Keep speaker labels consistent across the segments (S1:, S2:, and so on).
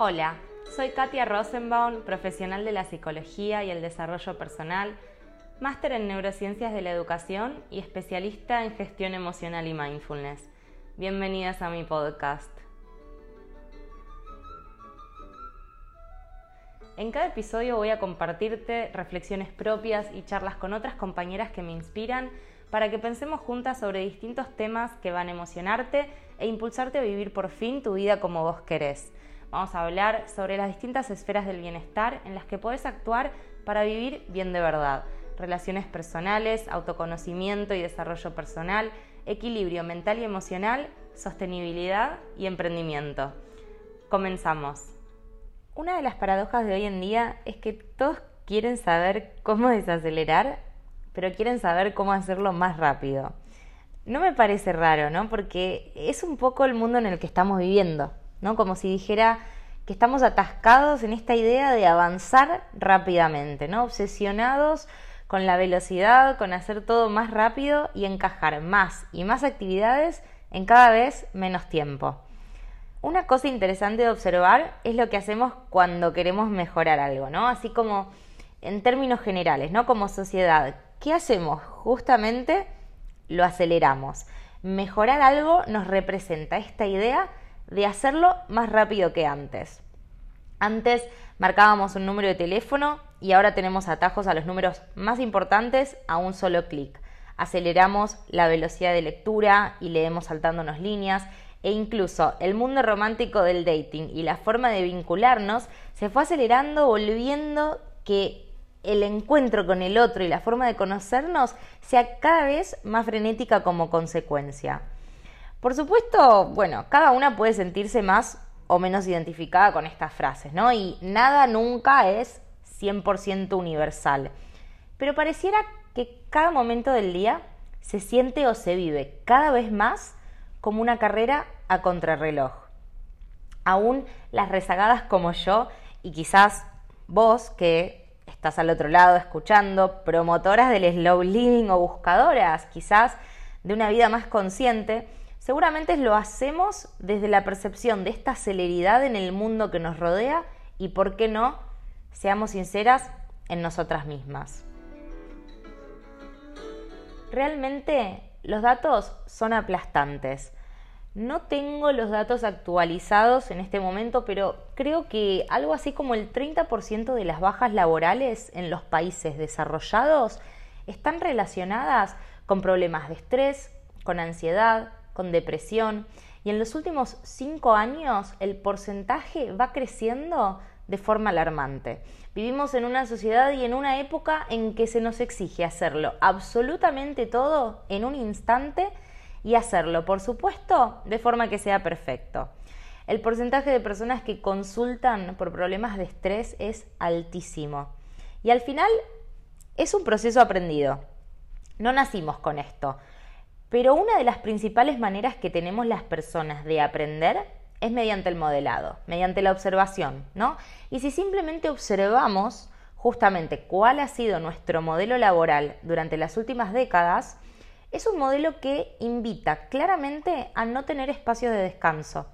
S1: Hola, soy Katia Rosenbaum, profesional de la psicología y el desarrollo personal, máster en neurociencias de la educación y especialista en gestión emocional y mindfulness. Bienvenidas a mi podcast. En cada episodio voy a compartirte reflexiones propias y charlas con otras compañeras que me inspiran para que pensemos juntas sobre distintos temas que van a emocionarte e impulsarte a vivir por fin tu vida como vos querés. Vamos a hablar sobre las distintas esferas del bienestar en las que podés actuar para vivir bien de verdad. Relaciones personales, autoconocimiento y desarrollo personal, equilibrio mental y emocional, sostenibilidad y emprendimiento. Comenzamos. Una de las paradojas de hoy en día es que todos quieren saber cómo desacelerar, pero quieren saber cómo hacerlo más rápido. No me parece raro, ¿no? Porque es un poco el mundo en el que estamos viviendo. ¿No? Como si dijera que estamos atascados en esta idea de avanzar rápidamente, ¿no? Obsesionados con la velocidad, con hacer todo más rápido y encajar más y más actividades en cada vez menos tiempo. Una cosa interesante de observar es lo que hacemos cuando queremos mejorar algo, ¿no? Así como en términos generales, ¿no? Como sociedad, ¿qué hacemos? Justamente lo aceleramos. Mejorar algo nos representa esta idea de hacerlo más rápido que antes. Antes marcábamos un número de teléfono y ahora tenemos atajos a los números más importantes a un solo clic. Aceleramos la velocidad de lectura y leemos saltándonos líneas e incluso el mundo romántico del dating y la forma de vincularnos se fue acelerando volviendo que el encuentro con el otro y la forma de conocernos sea cada vez más frenética como consecuencia. Por supuesto, bueno, cada una puede sentirse más o menos identificada con estas frases, ¿no? Y nada nunca es 100% universal. Pero pareciera que cada momento del día se siente o se vive cada vez más como una carrera a contrarreloj. Aún las rezagadas como yo y quizás vos que estás al otro lado escuchando, promotoras del slow living o buscadoras quizás de una vida más consciente, Seguramente lo hacemos desde la percepción de esta celeridad en el mundo que nos rodea y, ¿por qué no?, seamos sinceras en nosotras mismas. Realmente los datos son aplastantes. No tengo los datos actualizados en este momento, pero creo que algo así como el 30% de las bajas laborales en los países desarrollados están relacionadas con problemas de estrés, con ansiedad, con depresión y en los últimos cinco años el porcentaje va creciendo de forma alarmante. Vivimos en una sociedad y en una época en que se nos exige hacerlo absolutamente todo en un instante y hacerlo, por supuesto, de forma que sea perfecto. El porcentaje de personas que consultan por problemas de estrés es altísimo. Y al final es un proceso aprendido. No nacimos con esto. Pero una de las principales maneras que tenemos las personas de aprender es mediante el modelado, mediante la observación, ¿no? Y si simplemente observamos justamente cuál ha sido nuestro modelo laboral durante las últimas décadas, es un modelo que invita claramente a no tener espacios de descanso,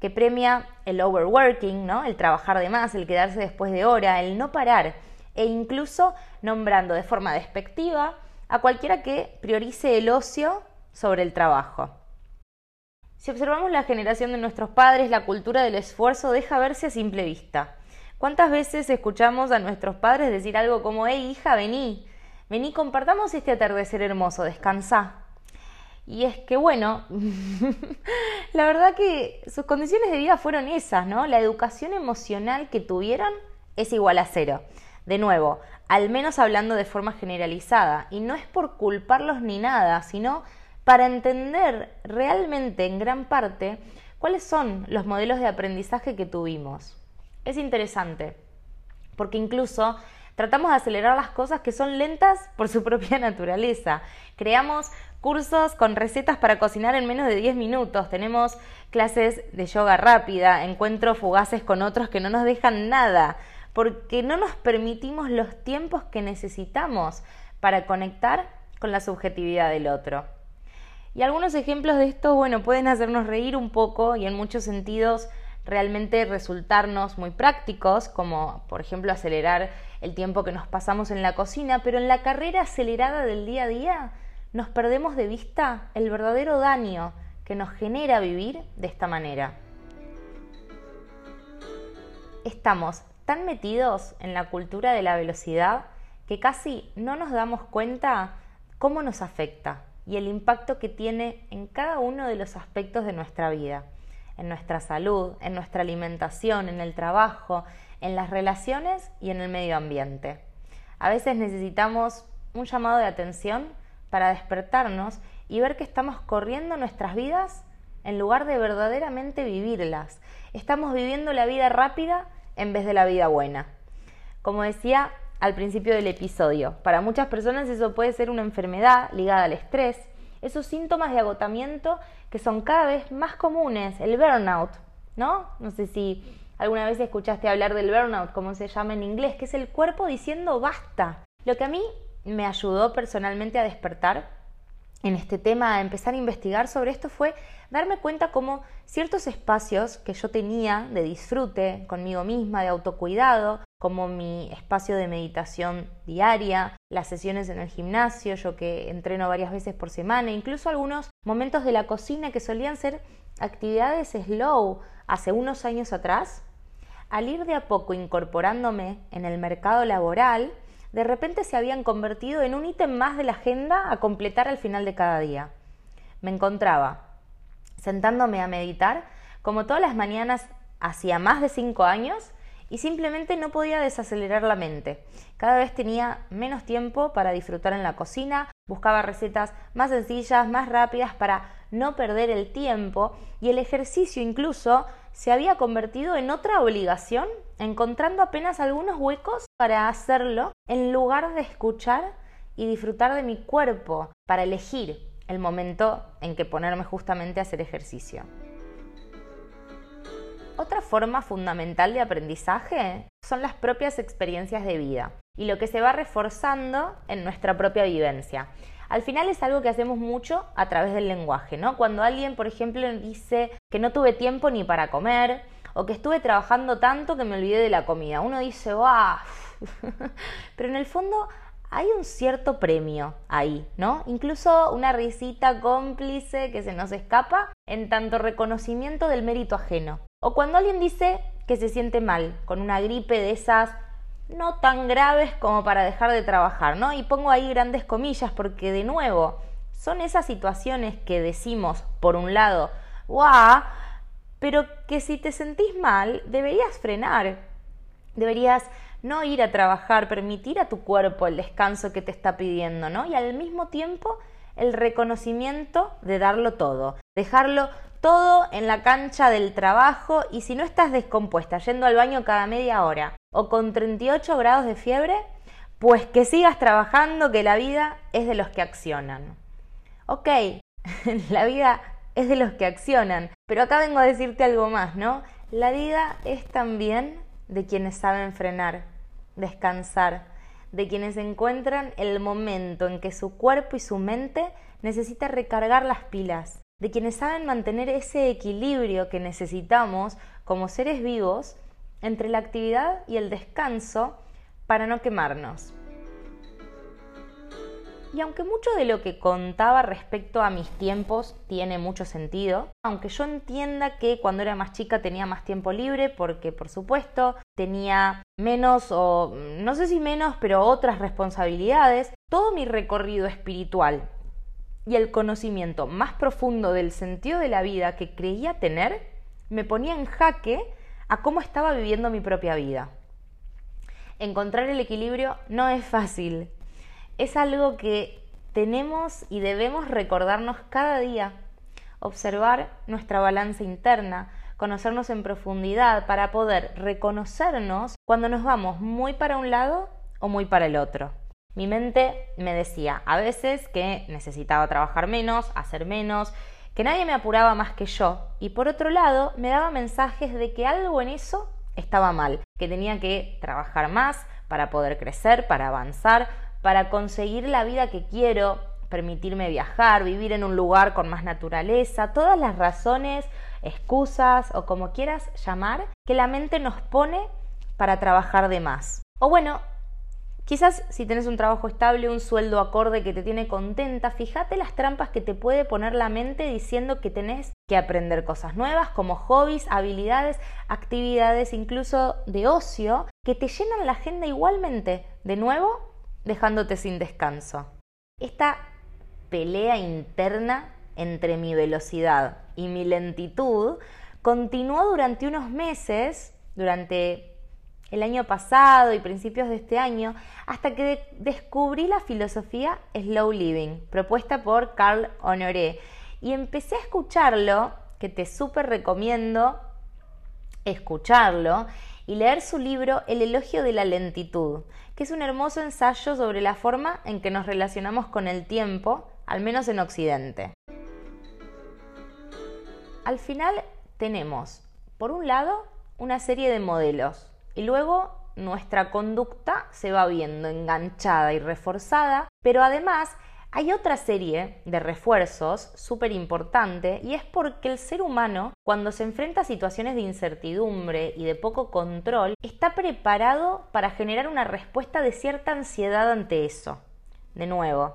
S1: que premia el overworking, ¿no? el trabajar de más, el quedarse después de hora, el no parar, e incluso nombrando de forma despectiva a cualquiera que priorice el ocio sobre el trabajo. Si observamos la generación de nuestros padres, la cultura del esfuerzo deja verse a simple vista. ¿Cuántas veces escuchamos a nuestros padres decir algo como, hey hija, vení, vení, compartamos este atardecer hermoso, descansa? Y es que bueno, la verdad que sus condiciones de vida fueron esas, ¿no? La educación emocional que tuvieron es igual a cero. De nuevo, al menos hablando de forma generalizada, y no es por culparlos ni nada, sino para entender realmente en gran parte cuáles son los modelos de aprendizaje que tuvimos. Es interesante, porque incluso tratamos de acelerar las cosas que son lentas por su propia naturaleza. Creamos cursos con recetas para cocinar en menos de 10 minutos, tenemos clases de yoga rápida, encuentros fugaces con otros que no nos dejan nada, porque no nos permitimos los tiempos que necesitamos para conectar con la subjetividad del otro. Y algunos ejemplos de esto, bueno, pueden hacernos reír un poco y en muchos sentidos realmente resultarnos muy prácticos, como por ejemplo acelerar el tiempo que nos pasamos en la cocina, pero en la carrera acelerada del día a día nos perdemos de vista el verdadero daño que nos genera vivir de esta manera. Estamos tan metidos en la cultura de la velocidad que casi no nos damos cuenta cómo nos afecta y el impacto que tiene en cada uno de los aspectos de nuestra vida, en nuestra salud, en nuestra alimentación, en el trabajo, en las relaciones y en el medio ambiente. A veces necesitamos un llamado de atención para despertarnos y ver que estamos corriendo nuestras vidas en lugar de verdaderamente vivirlas. Estamos viviendo la vida rápida en vez de la vida buena. Como decía al principio del episodio, para muchas personas eso puede ser una enfermedad ligada al estrés, esos síntomas de agotamiento que son cada vez más comunes, el burnout, ¿no? No sé si alguna vez escuchaste hablar del burnout, como se llama en inglés, que es el cuerpo diciendo basta. Lo que a mí me ayudó personalmente a despertar en este tema, a empezar a investigar sobre esto, fue darme cuenta cómo ciertos espacios que yo tenía de disfrute conmigo misma, de autocuidado, como mi espacio de meditación diaria, las sesiones en el gimnasio, yo que entreno varias veces por semana, incluso algunos momentos de la cocina que solían ser actividades slow hace unos años atrás, al ir de a poco incorporándome en el mercado laboral, de repente se habían convertido en un ítem más de la agenda a completar al final de cada día. Me encontraba sentándome a meditar como todas las mañanas hacía más de cinco años y simplemente no podía desacelerar la mente. Cada vez tenía menos tiempo para disfrutar en la cocina, buscaba recetas más sencillas, más rápidas para no perder el tiempo y el ejercicio incluso se había convertido en otra obligación, encontrando apenas algunos huecos para hacerlo en lugar de escuchar y disfrutar de mi cuerpo, para elegir el momento en que ponerme justamente a hacer ejercicio. Otra forma fundamental de aprendizaje son las propias experiencias de vida y lo que se va reforzando en nuestra propia vivencia. Al final es algo que hacemos mucho a través del lenguaje, ¿no? Cuando alguien, por ejemplo, dice que no tuve tiempo ni para comer o que estuve trabajando tanto que me olvidé de la comida, uno dice, ¡ah! Pero en el fondo hay un cierto premio ahí, ¿no? Incluso una risita cómplice que se nos escapa en tanto reconocimiento del mérito ajeno. O cuando alguien dice que se siente mal, con una gripe de esas no tan graves como para dejar de trabajar, ¿no? Y pongo ahí grandes comillas porque de nuevo, son esas situaciones que decimos, por un lado, ¡guau! Pero que si te sentís mal, deberías frenar. Deberías no ir a trabajar, permitir a tu cuerpo el descanso que te está pidiendo, ¿no? Y al mismo tiempo el reconocimiento de darlo todo, dejarlo todo en la cancha del trabajo y si no estás descompuesta yendo al baño cada media hora o con 38 grados de fiebre, pues que sigas trabajando, que la vida es de los que accionan. Ok, la vida es de los que accionan, pero acá vengo a decirte algo más, ¿no? La vida es también de quienes saben frenar, descansar, de quienes encuentran el momento en que su cuerpo y su mente necesita recargar las pilas, de quienes saben mantener ese equilibrio que necesitamos como seres vivos entre la actividad y el descanso para no quemarnos. Y aunque mucho de lo que contaba respecto a mis tiempos tiene mucho sentido, aunque yo entienda que cuando era más chica tenía más tiempo libre, porque por supuesto tenía menos o no sé si menos, pero otras responsabilidades, todo mi recorrido espiritual y el conocimiento más profundo del sentido de la vida que creía tener me ponía en jaque a cómo estaba viviendo mi propia vida. Encontrar el equilibrio no es fácil, es algo que tenemos y debemos recordarnos cada día, observar nuestra balanza interna, conocernos en profundidad para poder reconocernos cuando nos vamos muy para un lado o muy para el otro. Mi mente me decía a veces que necesitaba trabajar menos, hacer menos, que nadie me apuraba más que yo. Y por otro lado, me daba mensajes de que algo en eso estaba mal, que tenía que trabajar más para poder crecer, para avanzar, para conseguir la vida que quiero, permitirme viajar, vivir en un lugar con más naturaleza, todas las razones excusas o como quieras llamar, que la mente nos pone para trabajar de más. O bueno, Quizás si tenés un trabajo estable, un sueldo acorde que te tiene contenta, fíjate las trampas que te puede poner la mente diciendo que tenés que aprender cosas nuevas como hobbies, habilidades, actividades incluso de ocio que te llenan la agenda igualmente, de nuevo, dejándote sin descanso. Esta pelea interna entre mi velocidad y mi lentitud continuó durante unos meses, durante el año pasado y principios de este año, hasta que descubrí la filosofía Slow Living, propuesta por Carl Honoré, y empecé a escucharlo, que te súper recomiendo escucharlo, y leer su libro El elogio de la lentitud, que es un hermoso ensayo sobre la forma en que nos relacionamos con el tiempo, al menos en Occidente. Al final tenemos, por un lado, una serie de modelos, y luego nuestra conducta se va viendo enganchada y reforzada, pero además hay otra serie de refuerzos súper importante y es porque el ser humano, cuando se enfrenta a situaciones de incertidumbre y de poco control, está preparado para generar una respuesta de cierta ansiedad ante eso. De nuevo,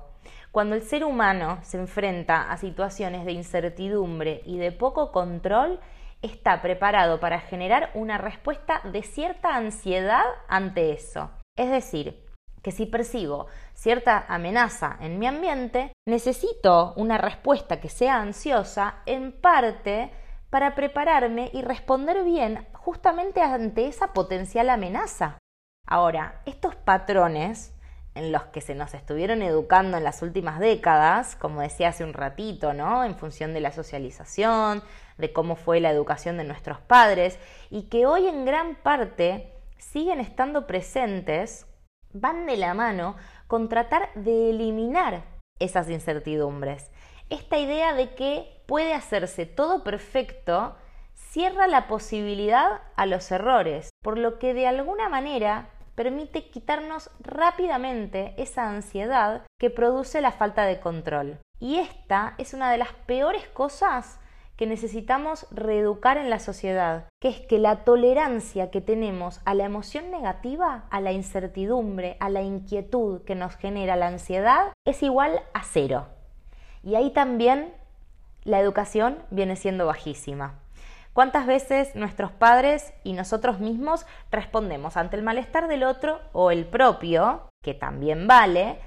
S1: cuando el ser humano se enfrenta a situaciones de incertidumbre y de poco control, está preparado para generar una respuesta de cierta ansiedad ante eso. Es decir, que si percibo cierta amenaza en mi ambiente, necesito una respuesta que sea ansiosa en parte para prepararme y responder bien justamente ante esa potencial amenaza. Ahora, estos patrones en los que se nos estuvieron educando en las últimas décadas, como decía hace un ratito, ¿no? En función de la socialización, de cómo fue la educación de nuestros padres, y que hoy en gran parte siguen estando presentes, van de la mano con tratar de eliminar esas incertidumbres. Esta idea de que puede hacerse todo perfecto cierra la posibilidad a los errores, por lo que de alguna manera permite quitarnos rápidamente esa ansiedad que produce la falta de control. Y esta es una de las peores cosas que necesitamos reeducar en la sociedad, que es que la tolerancia que tenemos a la emoción negativa, a la incertidumbre, a la inquietud que nos genera la ansiedad, es igual a cero. Y ahí también la educación viene siendo bajísima. ¿Cuántas veces nuestros padres y nosotros mismos respondemos ante el malestar del otro o el propio, que también vale,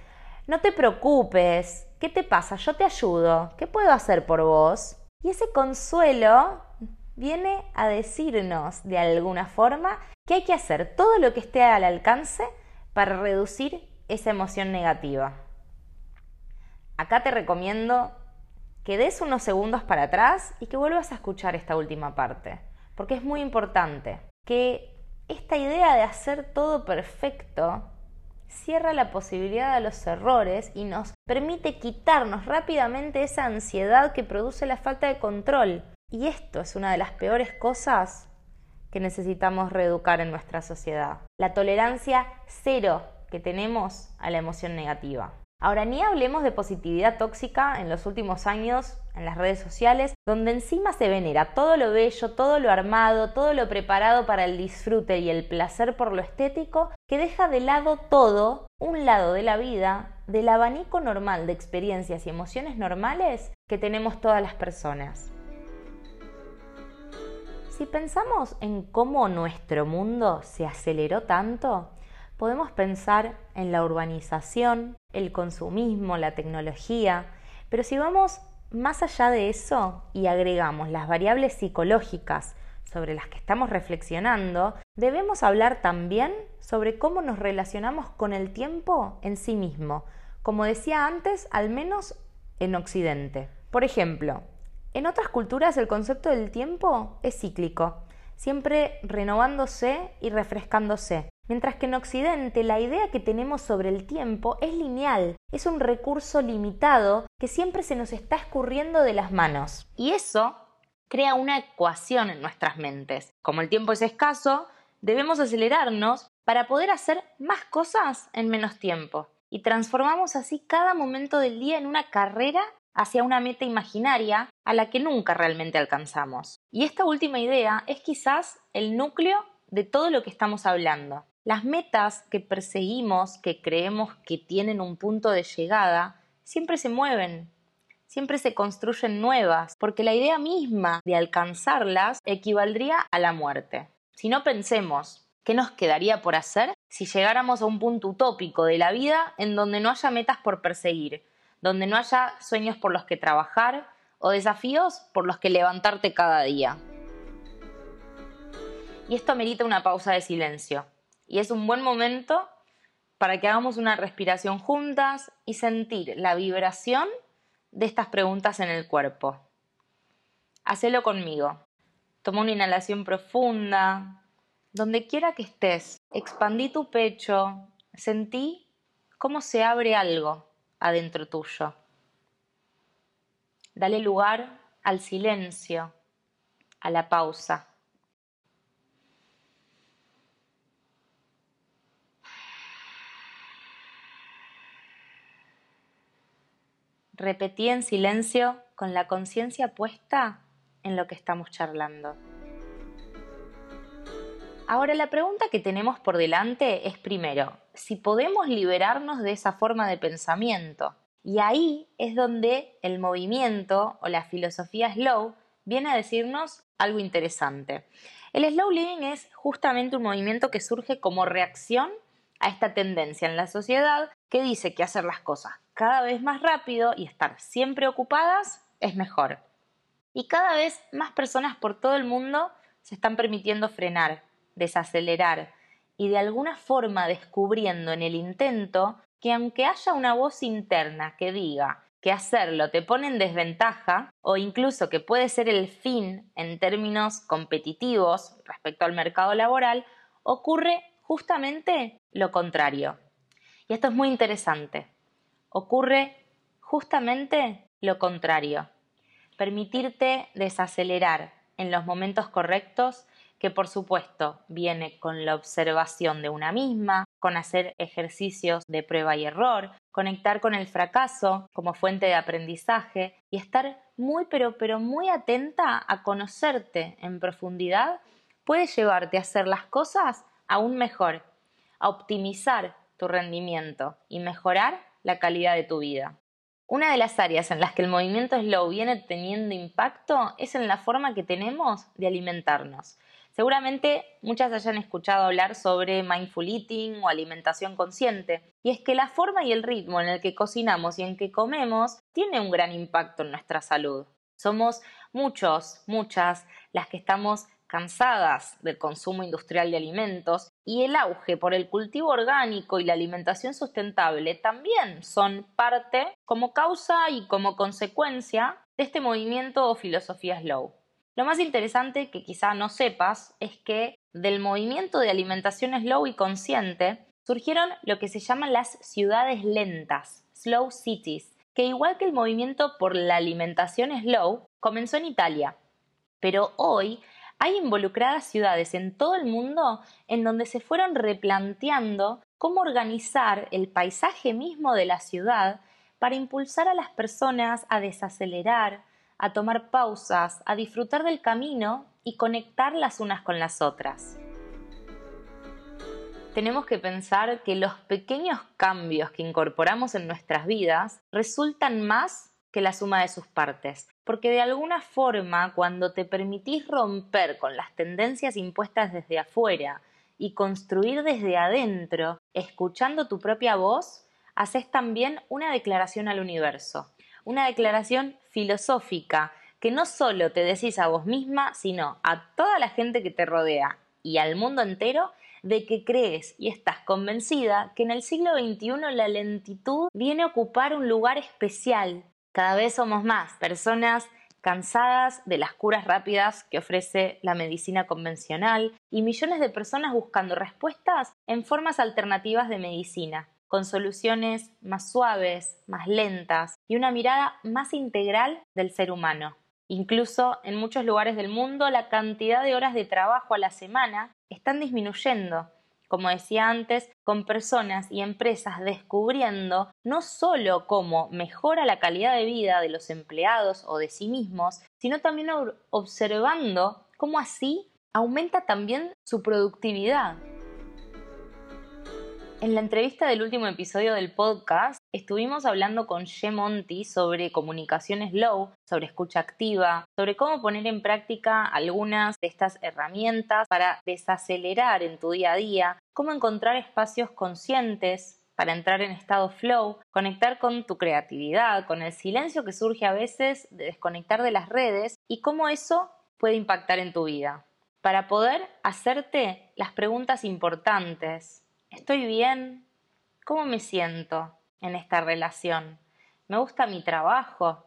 S1: no te preocupes, ¿qué te pasa? Yo te ayudo, ¿qué puedo hacer por vos? Y ese consuelo viene a decirnos de alguna forma que hay que hacer todo lo que esté al alcance para reducir esa emoción negativa. Acá te recomiendo que des unos segundos para atrás y que vuelvas a escuchar esta última parte, porque es muy importante que esta idea de hacer todo perfecto cierra la posibilidad de los errores y nos permite quitarnos rápidamente esa ansiedad que produce la falta de control. Y esto es una de las peores cosas que necesitamos reeducar en nuestra sociedad. La tolerancia cero que tenemos a la emoción negativa. Ahora, ni hablemos de positividad tóxica en los últimos años en las redes sociales, donde encima se venera todo lo bello, todo lo armado, todo lo preparado para el disfrute y el placer por lo estético, que deja de lado todo, un lado de la vida, del abanico normal de experiencias y emociones normales que tenemos todas las personas. Si pensamos en cómo nuestro mundo se aceleró tanto, podemos pensar en la urbanización, el consumismo, la tecnología, pero si vamos más allá de eso y agregamos las variables psicológicas sobre las que estamos reflexionando, debemos hablar también sobre cómo nos relacionamos con el tiempo en sí mismo, como decía antes, al menos en Occidente. Por ejemplo, en otras culturas el concepto del tiempo es cíclico, siempre renovándose y refrescándose. Mientras que en Occidente la idea que tenemos sobre el tiempo es lineal, es un recurso limitado que siempre se nos está escurriendo de las manos. Y eso crea una ecuación en nuestras mentes. Como el tiempo es escaso, debemos acelerarnos para poder hacer más cosas en menos tiempo. Y transformamos así cada momento del día en una carrera hacia una meta imaginaria a la que nunca realmente alcanzamos. Y esta última idea es quizás el núcleo de todo lo que estamos hablando. Las metas que perseguimos, que creemos que tienen un punto de llegada, siempre se mueven, siempre se construyen nuevas, porque la idea misma de alcanzarlas equivaldría a la muerte. Si no pensemos, ¿qué nos quedaría por hacer si llegáramos a un punto utópico de la vida en donde no haya metas por perseguir, donde no haya sueños por los que trabajar o desafíos por los que levantarte cada día? Y esto merita una pausa de silencio. Y es un buen momento para que hagamos una respiración juntas y sentir la vibración de estas preguntas en el cuerpo. Hacelo conmigo. Toma una inhalación profunda. Donde quiera que estés, expandí tu pecho. Sentí cómo se abre algo adentro tuyo. Dale lugar al silencio, a la pausa. Repetí en silencio con la conciencia puesta en lo que estamos charlando. Ahora la pregunta que tenemos por delante es primero, si podemos liberarnos de esa forma de pensamiento. Y ahí es donde el movimiento o la filosofía slow viene a decirnos algo interesante. El slow living es justamente un movimiento que surge como reacción a esta tendencia en la sociedad que dice que hacer las cosas cada vez más rápido y estar siempre ocupadas es mejor. Y cada vez más personas por todo el mundo se están permitiendo frenar, desacelerar y de alguna forma descubriendo en el intento que aunque haya una voz interna que diga que hacerlo te pone en desventaja o incluso que puede ser el fin en términos competitivos respecto al mercado laboral, ocurre justamente lo contrario. Y esto es muy interesante ocurre justamente lo contrario. Permitirte desacelerar en los momentos correctos, que por supuesto viene con la observación de una misma, con hacer ejercicios de prueba y error, conectar con el fracaso como fuente de aprendizaje y estar muy pero pero muy atenta a conocerte en profundidad puede llevarte a hacer las cosas aún mejor, a optimizar tu rendimiento y mejorar la calidad de tu vida. Una de las áreas en las que el movimiento slow viene teniendo impacto es en la forma que tenemos de alimentarnos. Seguramente muchas hayan escuchado hablar sobre mindful eating o alimentación consciente, y es que la forma y el ritmo en el que cocinamos y en que comemos tiene un gran impacto en nuestra salud. Somos muchos, muchas las que estamos cansadas del consumo industrial de alimentos y el auge por el cultivo orgánico y la alimentación sustentable también son parte como causa y como consecuencia de este movimiento o filosofía slow. Lo más interesante que quizá no sepas es que del movimiento de alimentación slow y consciente surgieron lo que se llaman las ciudades lentas, slow cities, que igual que el movimiento por la alimentación slow, comenzó en Italia. Pero hoy hay involucradas ciudades en todo el mundo en donde se fueron replanteando cómo organizar el paisaje mismo de la ciudad para impulsar a las personas a desacelerar, a tomar pausas, a disfrutar del camino y conectar las unas con las otras. Tenemos que pensar que los pequeños cambios que incorporamos en nuestras vidas resultan más que la suma de sus partes. Porque de alguna forma, cuando te permitís romper con las tendencias impuestas desde afuera y construir desde adentro, escuchando tu propia voz, haces también una declaración al universo, una declaración filosófica que no solo te decís a vos misma, sino a toda la gente que te rodea y al mundo entero de que crees y estás convencida que en el siglo XXI la lentitud viene a ocupar un lugar especial cada vez somos más personas cansadas de las curas rápidas que ofrece la medicina convencional y millones de personas buscando respuestas en formas alternativas de medicina, con soluciones más suaves, más lentas y una mirada más integral del ser humano. Incluso en muchos lugares del mundo la cantidad de horas de trabajo a la semana están disminuyendo como decía antes, con personas y empresas descubriendo no solo cómo mejora la calidad de vida de los empleados o de sí mismos, sino también observando cómo así aumenta también su productividad. En la entrevista del último episodio del podcast estuvimos hablando con She Monty sobre comunicaciones low, sobre escucha activa, sobre cómo poner en práctica algunas de estas herramientas para desacelerar en tu día a día, cómo encontrar espacios conscientes para entrar en estado flow, conectar con tu creatividad, con el silencio que surge a veces de desconectar de las redes y cómo eso puede impactar en tu vida. Para poder hacerte las preguntas importantes ¿Estoy bien? ¿Cómo me siento en esta relación? ¿Me gusta mi trabajo?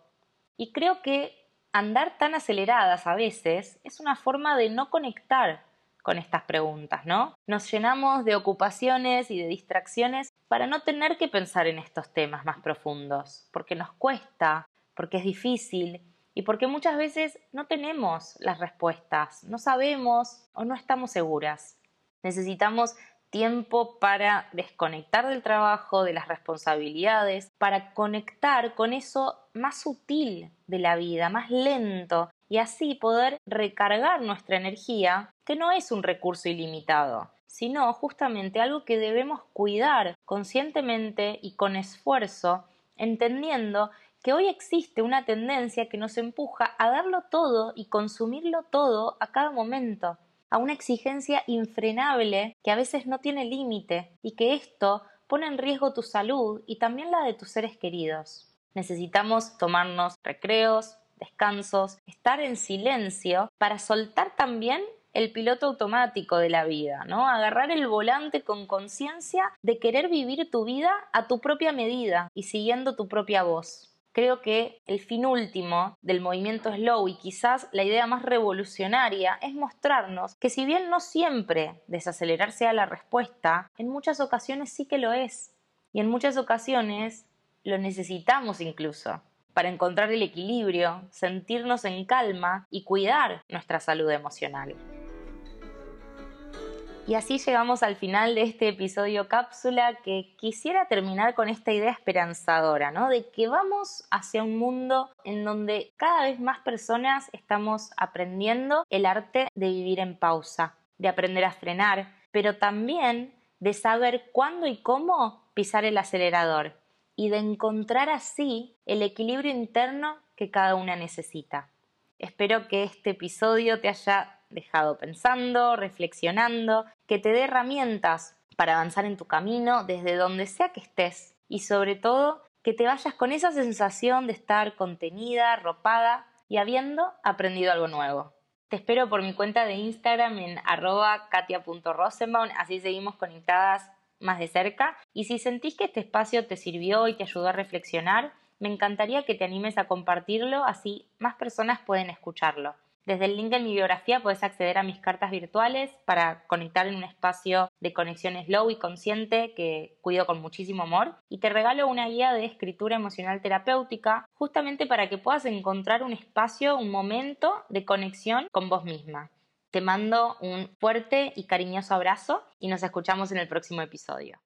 S1: Y creo que andar tan aceleradas a veces es una forma de no conectar con estas preguntas, ¿no? Nos llenamos de ocupaciones y de distracciones para no tener que pensar en estos temas más profundos, porque nos cuesta, porque es difícil y porque muchas veces no tenemos las respuestas, no sabemos o no estamos seguras. Necesitamos tiempo para desconectar del trabajo, de las responsabilidades, para conectar con eso más sutil de la vida, más lento, y así poder recargar nuestra energía, que no es un recurso ilimitado, sino justamente algo que debemos cuidar conscientemente y con esfuerzo, entendiendo que hoy existe una tendencia que nos empuja a darlo todo y consumirlo todo a cada momento a una exigencia infrenable que a veces no tiene límite y que esto pone en riesgo tu salud y también la de tus seres queridos. Necesitamos tomarnos recreos, descansos, estar en silencio para soltar también el piloto automático de la vida, ¿no? Agarrar el volante con conciencia de querer vivir tu vida a tu propia medida y siguiendo tu propia voz creo que el fin último del movimiento slow y quizás la idea más revolucionaria es mostrarnos que si bien no siempre desacelerar sea la respuesta, en muchas ocasiones sí que lo es. Y en muchas ocasiones lo necesitamos incluso para encontrar el equilibrio, sentirnos en calma y cuidar nuestra salud emocional. Y así llegamos al final de este episodio cápsula que quisiera terminar con esta idea esperanzadora, ¿no? De que vamos hacia un mundo en donde cada vez más personas estamos aprendiendo el arte de vivir en pausa, de aprender a frenar, pero también de saber cuándo y cómo pisar el acelerador y de encontrar así el equilibrio interno que cada una necesita. Espero que este episodio te haya dejado pensando, reflexionando, que te dé herramientas para avanzar en tu camino desde donde sea que estés y sobre todo que te vayas con esa sensación de estar contenida, arropada y habiendo aprendido algo nuevo. Te espero por mi cuenta de Instagram en arroba katia.rosenbaum, así seguimos conectadas más de cerca. Y si sentís que este espacio te sirvió y te ayudó a reflexionar, me encantaría que te animes a compartirlo, así más personas pueden escucharlo. Desde el link en mi biografía puedes acceder a mis cartas virtuales para conectar en un espacio de conexión slow y consciente que cuido con muchísimo amor. Y te regalo una guía de escritura emocional terapéutica justamente para que puedas encontrar un espacio, un momento de conexión con vos misma. Te mando un fuerte y cariñoso abrazo y nos escuchamos en el próximo episodio.